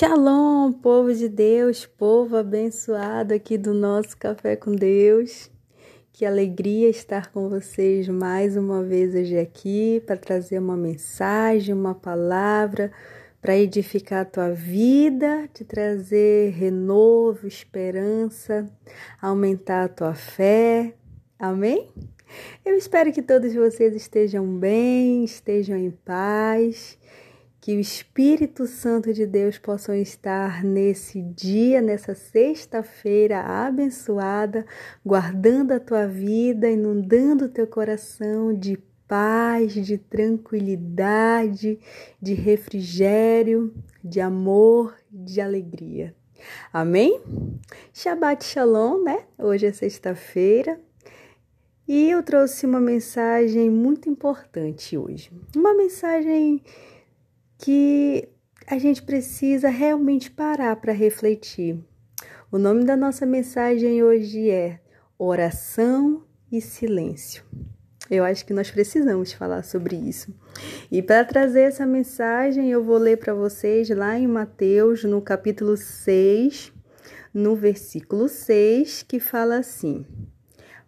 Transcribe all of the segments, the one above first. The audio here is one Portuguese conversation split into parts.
Shalom, povo de Deus, povo abençoado aqui do nosso Café com Deus. Que alegria estar com vocês mais uma vez hoje aqui para trazer uma mensagem, uma palavra para edificar a tua vida, te trazer renovo, esperança, aumentar a tua fé. Amém? Eu espero que todos vocês estejam bem, estejam em paz que o Espírito Santo de Deus possa estar nesse dia, nessa sexta-feira abençoada, guardando a tua vida, inundando o teu coração de paz, de tranquilidade, de refrigério, de amor, de alegria. Amém? Shabbat Shalom, né? Hoje é sexta-feira. E eu trouxe uma mensagem muito importante hoje. Uma mensagem que a gente precisa realmente parar para refletir. O nome da nossa mensagem hoje é Oração e Silêncio. Eu acho que nós precisamos falar sobre isso. E para trazer essa mensagem, eu vou ler para vocês lá em Mateus, no capítulo 6, no versículo 6, que fala assim: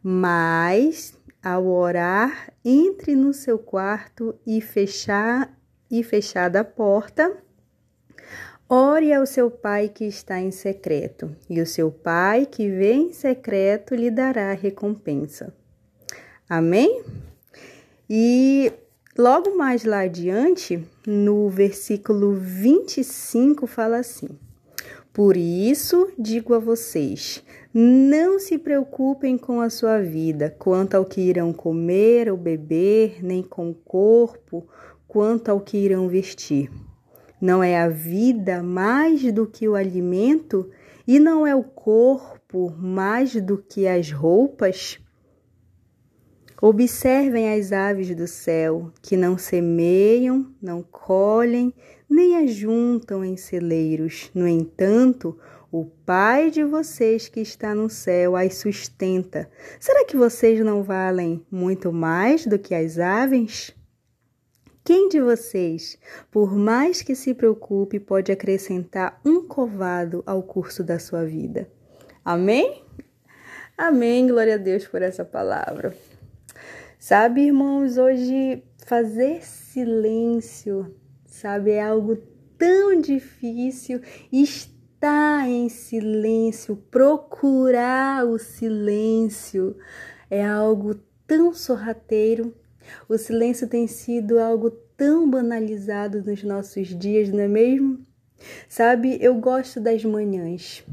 Mas ao orar, entre no seu quarto e fechar e fechada a porta, ore ao seu pai que está em secreto, e o seu pai que vê em secreto lhe dará recompensa. Amém? E logo mais lá adiante, no versículo 25, fala assim: Por isso digo a vocês, não se preocupem com a sua vida, quanto ao que irão comer ou beber, nem com o corpo quanto ao que irão vestir. Não é a vida mais do que o alimento e não é o corpo mais do que as roupas? Observem as aves do céu, que não semeiam, não colhem, nem ajuntam em celeiros. No entanto, o Pai de vocês que está no céu as sustenta. Será que vocês não valem muito mais do que as aves? Quem de vocês, por mais que se preocupe, pode acrescentar um covado ao curso da sua vida? Amém? Amém. Glória a Deus por essa palavra. Sabe, irmãos, hoje fazer silêncio, sabe, é algo tão difícil. Estar em silêncio, procurar o silêncio é algo tão sorrateiro o silêncio tem sido algo tão banalizado nos nossos dias, não é mesmo? Sabe, eu gosto das manhãs.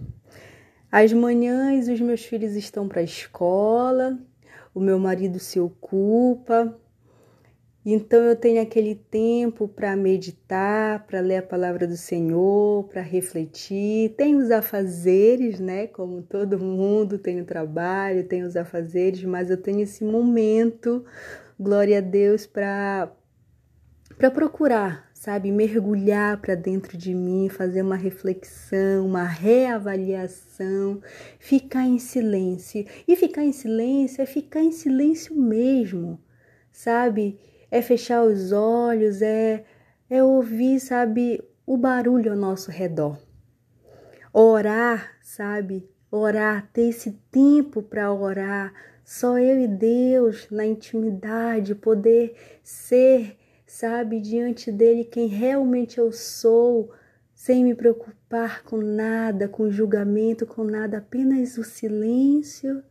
As manhãs, os meus filhos estão para a escola, o meu marido se ocupa, então eu tenho aquele tempo para meditar, para ler a palavra do Senhor, para refletir. Tem os afazeres, né? Como todo mundo tem o trabalho, tem os afazeres, mas eu tenho esse momento glória a Deus, para para procurar, sabe, mergulhar para dentro de mim, fazer uma reflexão, uma reavaliação, ficar em silêncio. E ficar em silêncio é ficar em silêncio mesmo, sabe? É fechar os olhos, é é ouvir, sabe, o barulho ao nosso redor. Orar, sabe? Orar, ter esse tempo para orar, só eu e Deus na intimidade, poder ser, sabe, diante dele quem realmente eu sou, sem me preocupar com nada, com julgamento, com nada, apenas o silêncio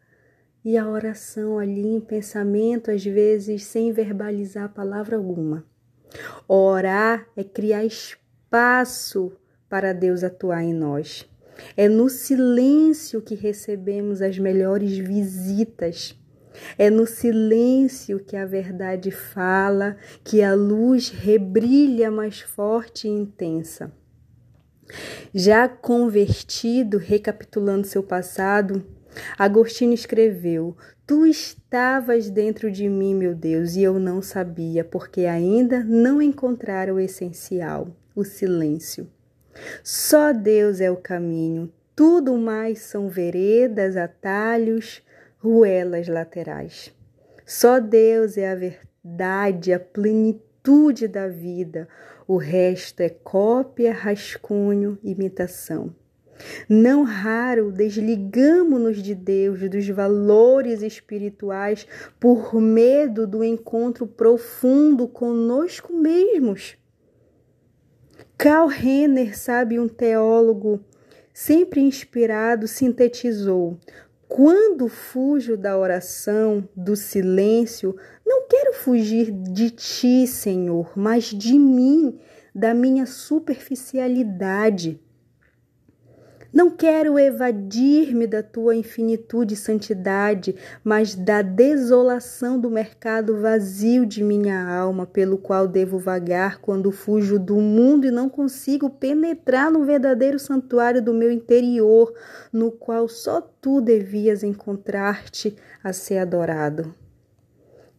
e a oração ali em pensamento, às vezes sem verbalizar palavra alguma. Orar é criar espaço para Deus atuar em nós. É no silêncio que recebemos as melhores visitas. É no silêncio que a verdade fala, que a luz rebrilha mais forte e intensa. Já convertido, recapitulando seu passado, Agostinho escreveu: Tu estavas dentro de mim, meu Deus, e eu não sabia, porque ainda não encontrara o essencial, o silêncio. Só Deus é o caminho, tudo mais são veredas, atalhos, ruelas laterais. Só Deus é a verdade, a plenitude da vida, O resto é cópia, rascunho, imitação. Não raro desligamo-nos de Deus, dos valores espirituais, por medo do encontro profundo conosco mesmos. Karl Renner, sabe, um teólogo sempre inspirado, sintetizou: quando fujo da oração, do silêncio, não quero fugir de ti, Senhor, mas de mim, da minha superficialidade. Não quero evadir-me da tua infinitude e santidade, mas da desolação do mercado vazio de minha alma, pelo qual devo vagar quando fujo do mundo e não consigo penetrar no verdadeiro santuário do meu interior, no qual só tu devias encontrar-te a ser adorado.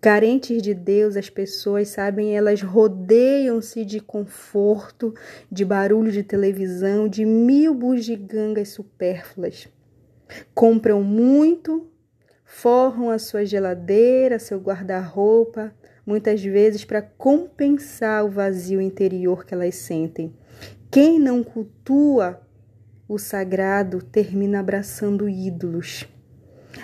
Carentes de Deus, as pessoas, sabem, elas rodeiam-se de conforto, de barulho de televisão, de mil bugigangas supérfluas. Compram muito, forram a sua geladeira, seu guarda-roupa, muitas vezes para compensar o vazio interior que elas sentem. Quem não cultua o sagrado termina abraçando ídolos.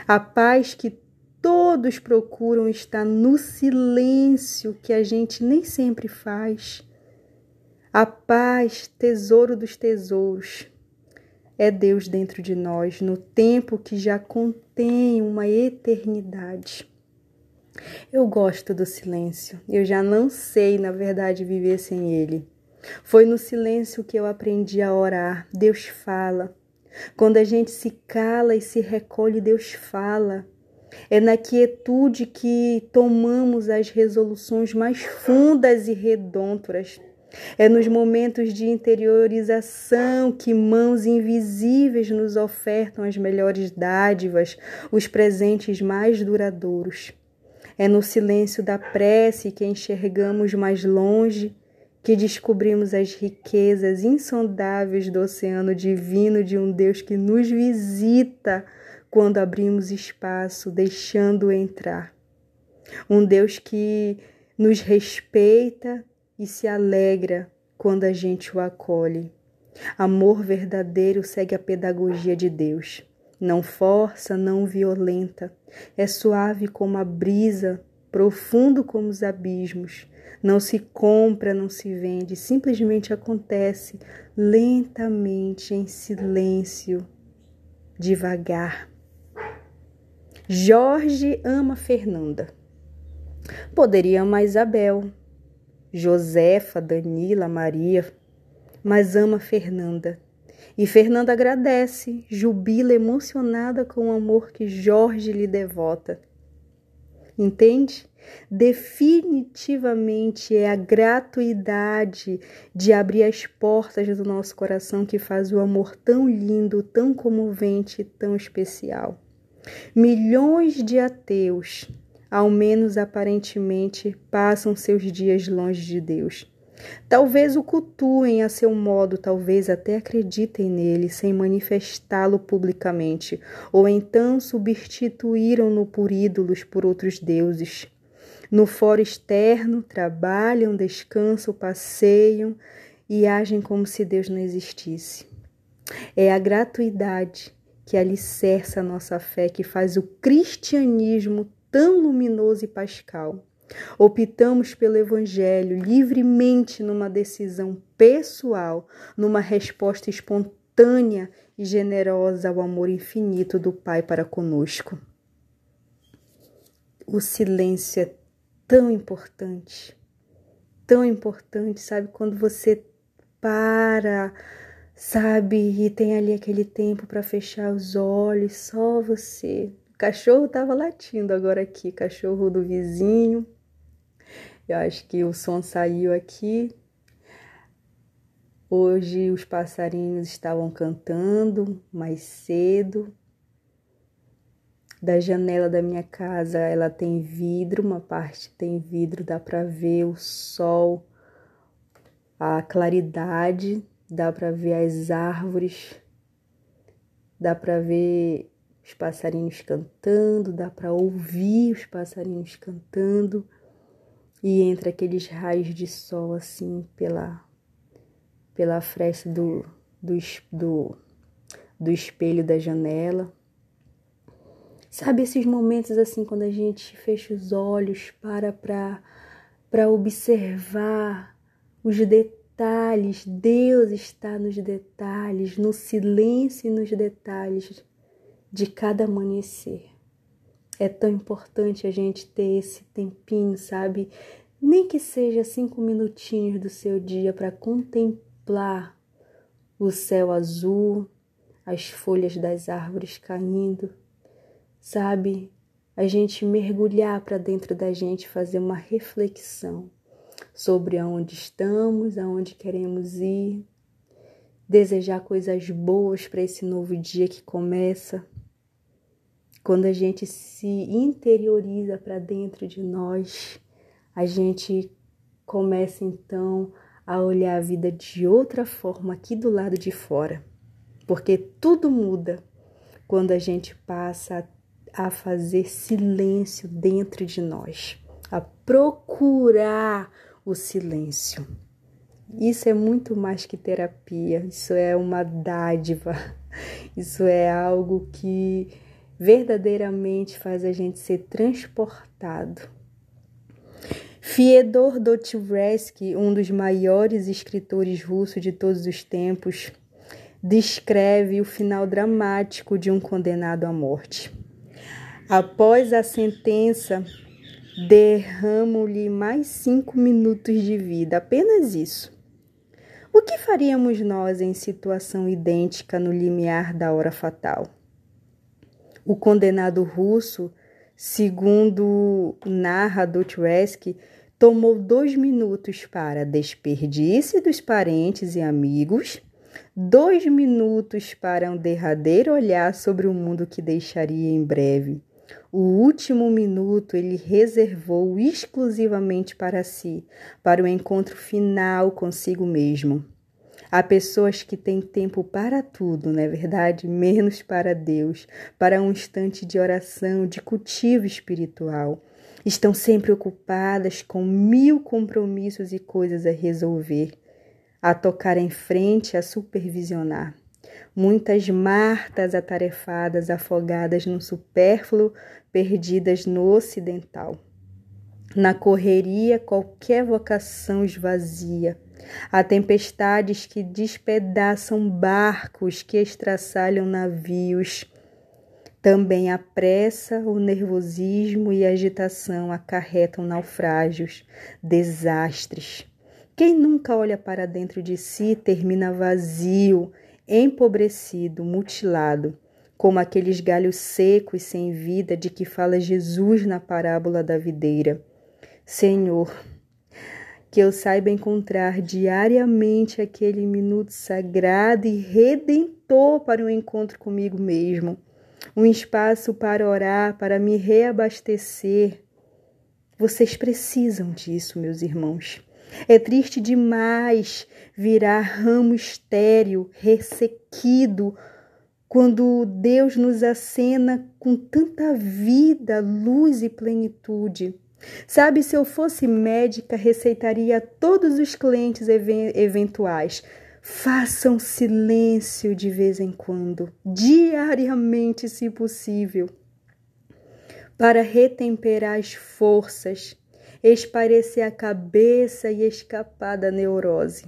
A paz que todos procuram estar no silêncio que a gente nem sempre faz. A paz, tesouro dos tesouros, é Deus dentro de nós, no tempo que já contém uma eternidade. Eu gosto do silêncio, eu já não sei, na verdade, viver sem ele. Foi no silêncio que eu aprendi a orar. Deus fala. Quando a gente se cala e se recolhe, Deus fala. É na quietude que tomamos as resoluções mais fundas e redontas. É nos momentos de interiorização que mãos invisíveis nos ofertam as melhores dádivas, os presentes mais duradouros. É no silêncio da prece que enxergamos mais longe, que descobrimos as riquezas insondáveis do oceano divino de um Deus que nos visita quando abrimos espaço, deixando entrar. Um Deus que nos respeita e se alegra quando a gente o acolhe. Amor verdadeiro segue a pedagogia de Deus. Não força, não violenta. É suave como a brisa, profundo como os abismos. Não se compra, não se vende, simplesmente acontece lentamente, em silêncio, devagar. Jorge ama Fernanda. Poderia amar Isabel, Josefa, Danila, Maria, mas ama Fernanda. E Fernanda agradece, jubila emocionada com o amor que Jorge lhe devota. Entende? Definitivamente é a gratuidade de abrir as portas do nosso coração que faz o amor tão lindo, tão comovente, tão especial. Milhões de ateus, ao menos aparentemente, passam seus dias longe de Deus. Talvez o cultuem a seu modo, talvez até acreditem nele sem manifestá-lo publicamente, ou então substituíram-no por ídolos por outros deuses. No foro externo, trabalham, descansam, passeiam e agem como se Deus não existisse. É a gratuidade que alicerça a nossa fé, que faz o cristianismo tão luminoso e pascal. Optamos pelo Evangelho livremente numa decisão pessoal, numa resposta espontânea e generosa ao amor infinito do Pai para conosco. O silêncio é tão importante, tão importante, sabe? Quando você para sabe? E tem ali aquele tempo para fechar os olhos, só você. O cachorro tava latindo agora aqui, cachorro do vizinho. Eu acho que o som saiu aqui. Hoje os passarinhos estavam cantando mais cedo. Da janela da minha casa, ela tem vidro, uma parte tem vidro, dá para ver o sol, a claridade dá para ver as árvores, dá para ver os passarinhos cantando, dá para ouvir os passarinhos cantando. E entra aqueles raios de sol assim pela pela fresta do, do, do, do espelho da janela. Sabe esses momentos assim quando a gente fecha os olhos para para observar os detalhes. Deus está nos detalhes, no silêncio e nos detalhes de cada amanhecer. É tão importante a gente ter esse tempinho, sabe? Nem que seja cinco minutinhos do seu dia para contemplar o céu azul, as folhas das árvores caindo, sabe? A gente mergulhar para dentro da gente, fazer uma reflexão sobre aonde estamos, aonde queremos ir, desejar coisas boas para esse novo dia que começa quando a gente se interioriza para dentro de nós, a gente começa então a olhar a vida de outra forma aqui do lado de fora. Porque tudo muda quando a gente passa a fazer silêncio dentro de nós, a procurar o silêncio. Isso é muito mais que terapia, isso é uma dádiva, isso é algo que verdadeiramente faz a gente ser transportado. Fyodor Dostoevsky, um dos maiores escritores russos de todos os tempos, descreve o final dramático de um condenado à morte. Após a sentença, derramo-lhe mais cinco minutos de vida, apenas isso. O que faríamos nós em situação idêntica no limiar da hora fatal? O condenado russo, segundo narra Dostoevsky, tomou dois minutos para desperdício dos parentes e amigos, dois minutos para um derradeiro olhar sobre o mundo que deixaria em breve. O último minuto ele reservou exclusivamente para si, para o encontro final consigo mesmo. Há pessoas que têm tempo para tudo, não é verdade? Menos para Deus, para um instante de oração, de cultivo espiritual. Estão sempre ocupadas com mil compromissos e coisas a resolver, a tocar em frente, a supervisionar. Muitas Martas atarefadas, afogadas no supérfluo, perdidas no ocidental. Na correria, qualquer vocação esvazia Há tempestades que despedaçam barcos, que estraçalham navios. Também a pressa, o nervosismo e a agitação acarretam naufrágios, desastres. Quem nunca olha para dentro de si termina vazio, empobrecido, mutilado, como aqueles galhos secos sem vida de que fala Jesus na parábola da videira. Senhor, que eu saiba encontrar diariamente aquele minuto sagrado e redentor para o um encontro comigo mesmo, um espaço para orar, para me reabastecer. Vocês precisam disso, meus irmãos. É triste demais virar ramo estéril, ressequido, quando Deus nos acena com tanta vida, luz e plenitude. Sabe, se eu fosse médica, receitaria a todos os clientes eventuais. Façam silêncio de vez em quando, diariamente, se possível, para retemperar as forças, esparecer a cabeça e escapar da neurose.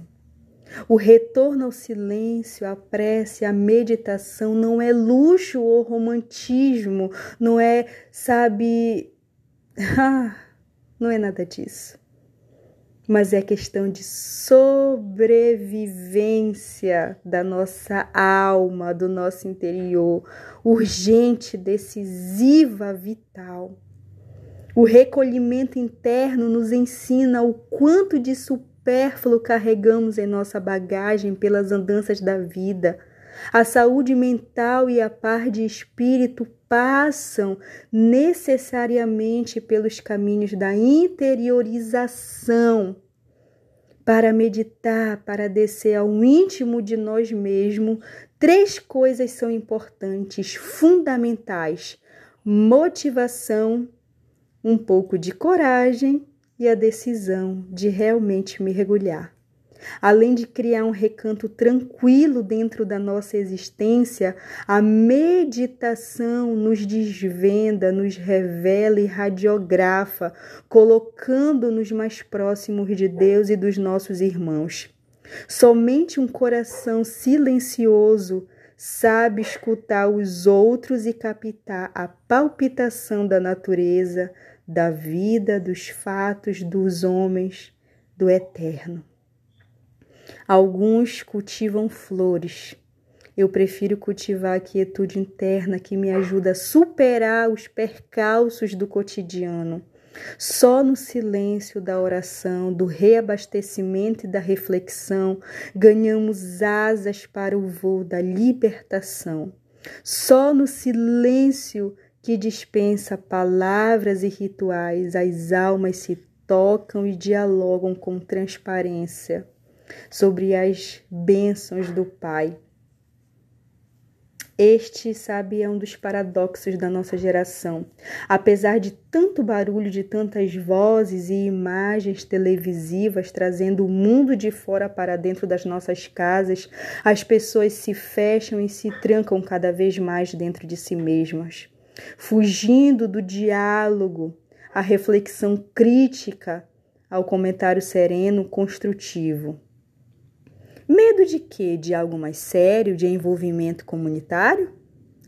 O retorno ao silêncio, à prece, à meditação não é luxo ou romantismo, não é, sabe, ah, não é nada disso. Mas é questão de sobrevivência da nossa alma, do nosso interior, urgente, decisiva, vital. O recolhimento interno nos ensina o quanto de supérfluo carregamos em nossa bagagem pelas andanças da vida. A saúde mental e a paz de espírito passam necessariamente pelos caminhos da interiorização para meditar, para descer ao íntimo de nós mesmos, três coisas são importantes, fundamentais: motivação, um pouco de coragem e a decisão de realmente mergulhar. Além de criar um recanto tranquilo dentro da nossa existência, a meditação nos desvenda, nos revela e radiografa, colocando-nos mais próximos de Deus e dos nossos irmãos. Somente um coração silencioso sabe escutar os outros e captar a palpitação da natureza, da vida, dos fatos, dos homens, do eterno. Alguns cultivam flores. Eu prefiro cultivar a quietude interna que me ajuda a superar os percalços do cotidiano. Só no silêncio da oração, do reabastecimento e da reflexão, ganhamos asas para o voo da libertação. Só no silêncio que dispensa palavras e rituais, as almas se tocam e dialogam com transparência sobre as bênçãos do Pai. Este, sabe, é um dos paradoxos da nossa geração. Apesar de tanto barulho, de tantas vozes e imagens televisivas trazendo o mundo de fora para dentro das nossas casas, as pessoas se fecham e se trancam cada vez mais dentro de si mesmas, fugindo do diálogo, a reflexão crítica, ao comentário sereno, construtivo. Medo de quê? De algo mais sério, de envolvimento comunitário?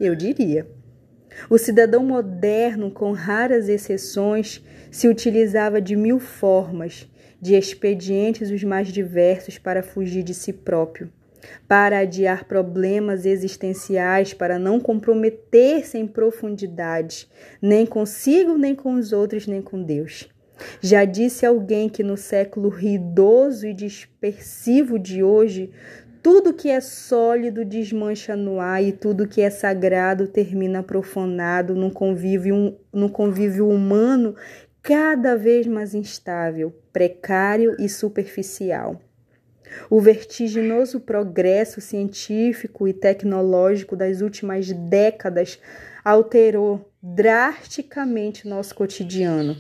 Eu diria. O cidadão moderno, com raras exceções, se utilizava de mil formas, de expedientes os mais diversos para fugir de si próprio, para adiar problemas existenciais, para não comprometer-se em profundidade, nem consigo, nem com os outros, nem com Deus. Já disse alguém que no século ruidoso e dispersivo de hoje, tudo que é sólido desmancha no ar e tudo que é sagrado termina profanado num convívio, num convívio humano cada vez mais instável, precário e superficial. O vertiginoso progresso científico e tecnológico das últimas décadas alterou drasticamente nosso cotidiano.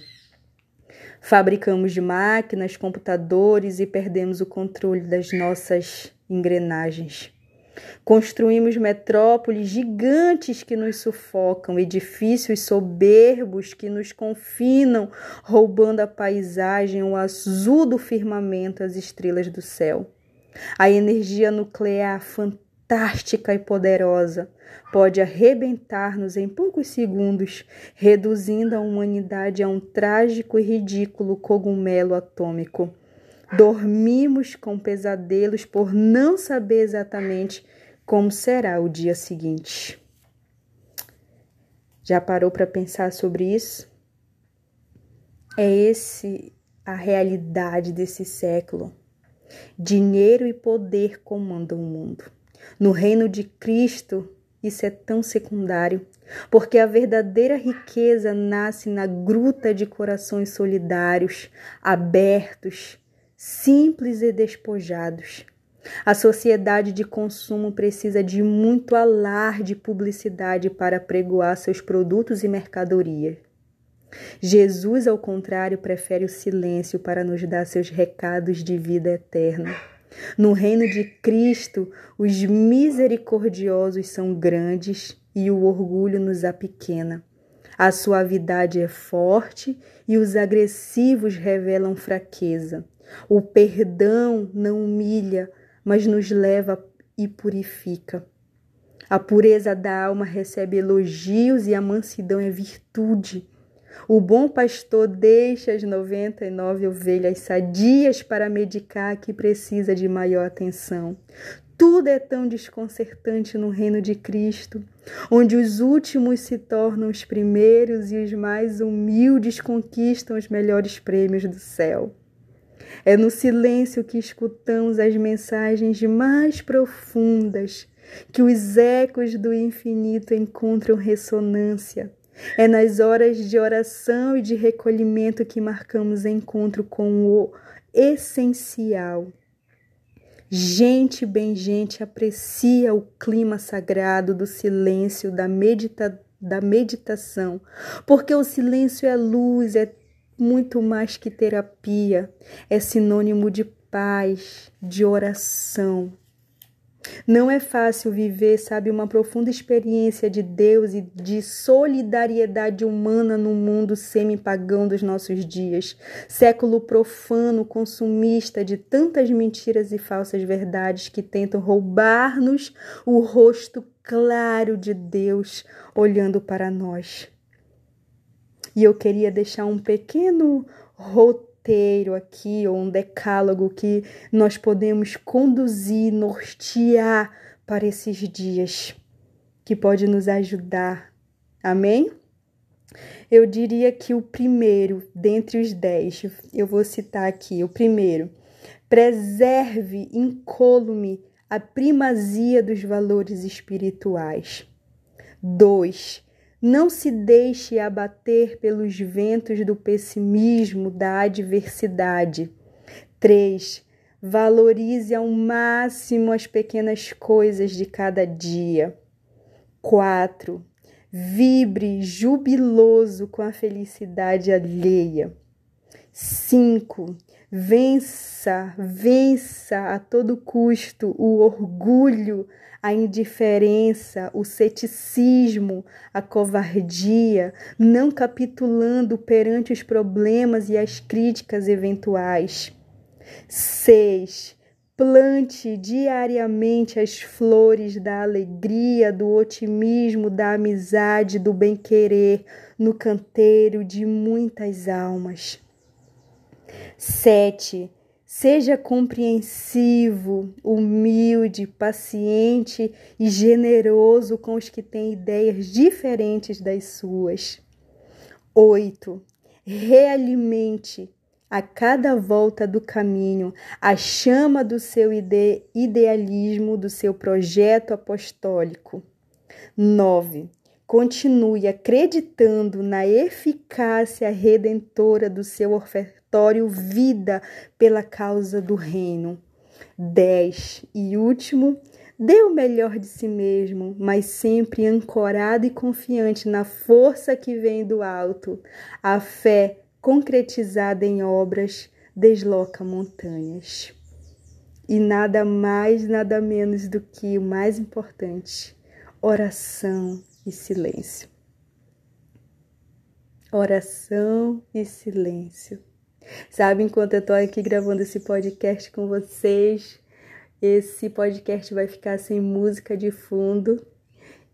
Fabricamos máquinas, computadores e perdemos o controle das nossas engrenagens. Construímos metrópoles gigantes que nos sufocam, edifícios soberbos que nos confinam, roubando a paisagem, o azul do firmamento, as estrelas do céu. A energia nuclear fantástica fantástica e poderosa pode arrebentar-nos em poucos segundos, reduzindo a humanidade a um trágico e ridículo cogumelo atômico. Dormimos com pesadelos por não saber exatamente como será o dia seguinte. Já parou para pensar sobre isso? É esse a realidade desse século. Dinheiro e poder comandam o mundo. No reino de Cristo, isso é tão secundário, porque a verdadeira riqueza nasce na gruta de corações solidários, abertos, simples e despojados. A sociedade de consumo precisa de muito alarde publicidade para pregoar seus produtos e mercadorias. Jesus, ao contrário, prefere o silêncio para nos dar seus recados de vida eterna. No reino de Cristo, os misericordiosos são grandes e o orgulho nos apequena. A suavidade é forte e os agressivos revelam fraqueza. O perdão não humilha, mas nos leva e purifica. A pureza da alma recebe elogios e a mansidão é virtude. O bom pastor deixa as 99 ovelhas sadias para medicar que precisa de maior atenção. Tudo é tão desconcertante no reino de Cristo, onde os últimos se tornam os primeiros e os mais humildes conquistam os melhores prêmios do céu. É no silêncio que escutamos as mensagens mais profundas, que os ecos do infinito encontram ressonância é nas horas de oração e de recolhimento que marcamos encontro com o essencial. Gente, bem gente, aprecia o clima sagrado do silêncio, da, medita da meditação, porque o silêncio é luz, é muito mais que terapia, é sinônimo de paz, de oração. Não é fácil viver, sabe, uma profunda experiência de Deus e de solidariedade humana no mundo semi-pagão dos nossos dias. Século profano, consumista de tantas mentiras e falsas verdades que tentam roubar-nos o rosto claro de Deus olhando para nós. E eu queria deixar um pequeno roteiro aqui, ou um decálogo que nós podemos conduzir, nortear para esses dias, que pode nos ajudar. Amém? Eu diria que o primeiro, dentre os dez, eu vou citar aqui: o primeiro, preserve incólume a primazia dos valores espirituais. Dois, não se deixe abater pelos ventos do pessimismo, da adversidade. 3. Valorize ao máximo as pequenas coisas de cada dia. 4. Vibre jubiloso com a felicidade alheia. 5. Vença, vença a todo custo o orgulho, a indiferença, o ceticismo, a covardia, não capitulando perante os problemas e as críticas eventuais. 6. Plante diariamente as flores da alegria, do otimismo, da amizade, do bem-querer no canteiro de muitas almas. 7 Seja compreensivo, humilde, paciente e generoso com os que têm ideias diferentes das suas. 8. Realimente a cada volta do caminho a chama do seu ide idealismo, do seu projeto apostólico. 9. Continue acreditando na eficácia redentora do seu ofertório ofertório vida pela causa do reino. 10. E último, dê o melhor de si mesmo, mas sempre ancorado e confiante na força que vem do alto. A fé concretizada em obras desloca montanhas. E nada mais, nada menos do que o mais importante: oração e silêncio. Oração e silêncio. Sabe, enquanto eu tô aqui gravando esse podcast com vocês, esse podcast vai ficar sem música de fundo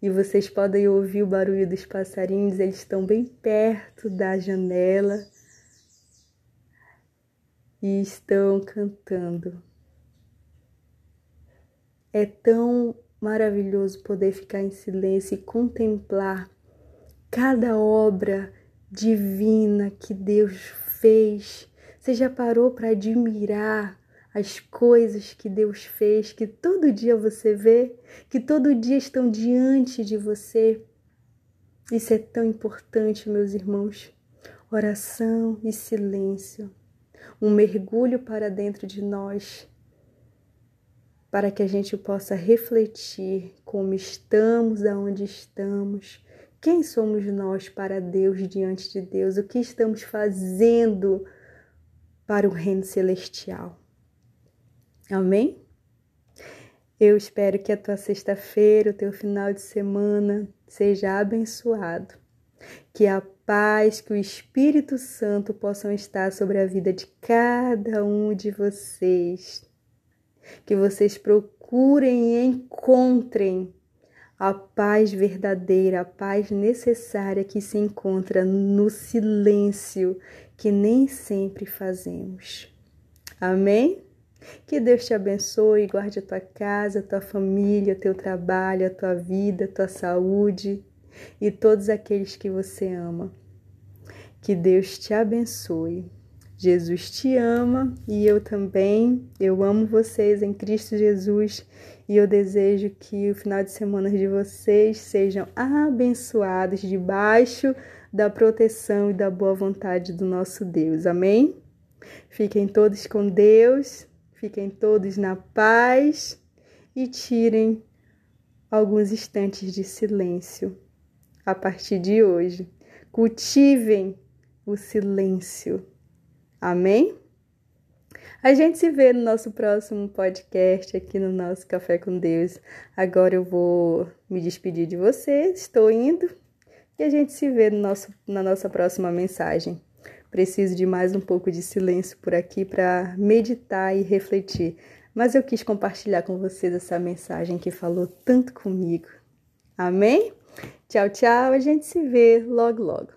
e vocês podem ouvir o barulho dos passarinhos, eles estão bem perto da janela e estão cantando. É tão maravilhoso poder ficar em silêncio e contemplar cada obra divina que Deus fez. Você já parou para admirar as coisas que Deus fez, que todo dia você vê, que todo dia estão diante de você? Isso é tão importante, meus irmãos. Oração e silêncio. Um mergulho para dentro de nós, para que a gente possa refletir como estamos, aonde estamos, quem somos nós para Deus diante de Deus? O que estamos fazendo para o reino celestial? Amém? Eu espero que a tua sexta-feira, o teu final de semana seja abençoado. Que a paz, que o Espírito Santo possam estar sobre a vida de cada um de vocês. Que vocês procurem e encontrem a paz verdadeira, a paz necessária que se encontra no silêncio que nem sempre fazemos. Amém? Que Deus te abençoe e guarde a tua casa, a tua família, o teu trabalho, a tua vida, a tua saúde e todos aqueles que você ama. Que Deus te abençoe. Jesus te ama e eu também. Eu amo vocês em Cristo Jesus e eu desejo que o final de semana de vocês sejam abençoados debaixo da proteção e da boa vontade do nosso Deus. Amém? Fiquem todos com Deus, fiquem todos na paz e tirem alguns instantes de silêncio a partir de hoje. Cultivem o silêncio. Amém? A gente se vê no nosso próximo podcast aqui no nosso Café com Deus. Agora eu vou me despedir de você, estou indo e a gente se vê no nosso, na nossa próxima mensagem. Preciso de mais um pouco de silêncio por aqui para meditar e refletir, mas eu quis compartilhar com vocês essa mensagem que falou tanto comigo. Amém? Tchau, tchau. A gente se vê logo, logo.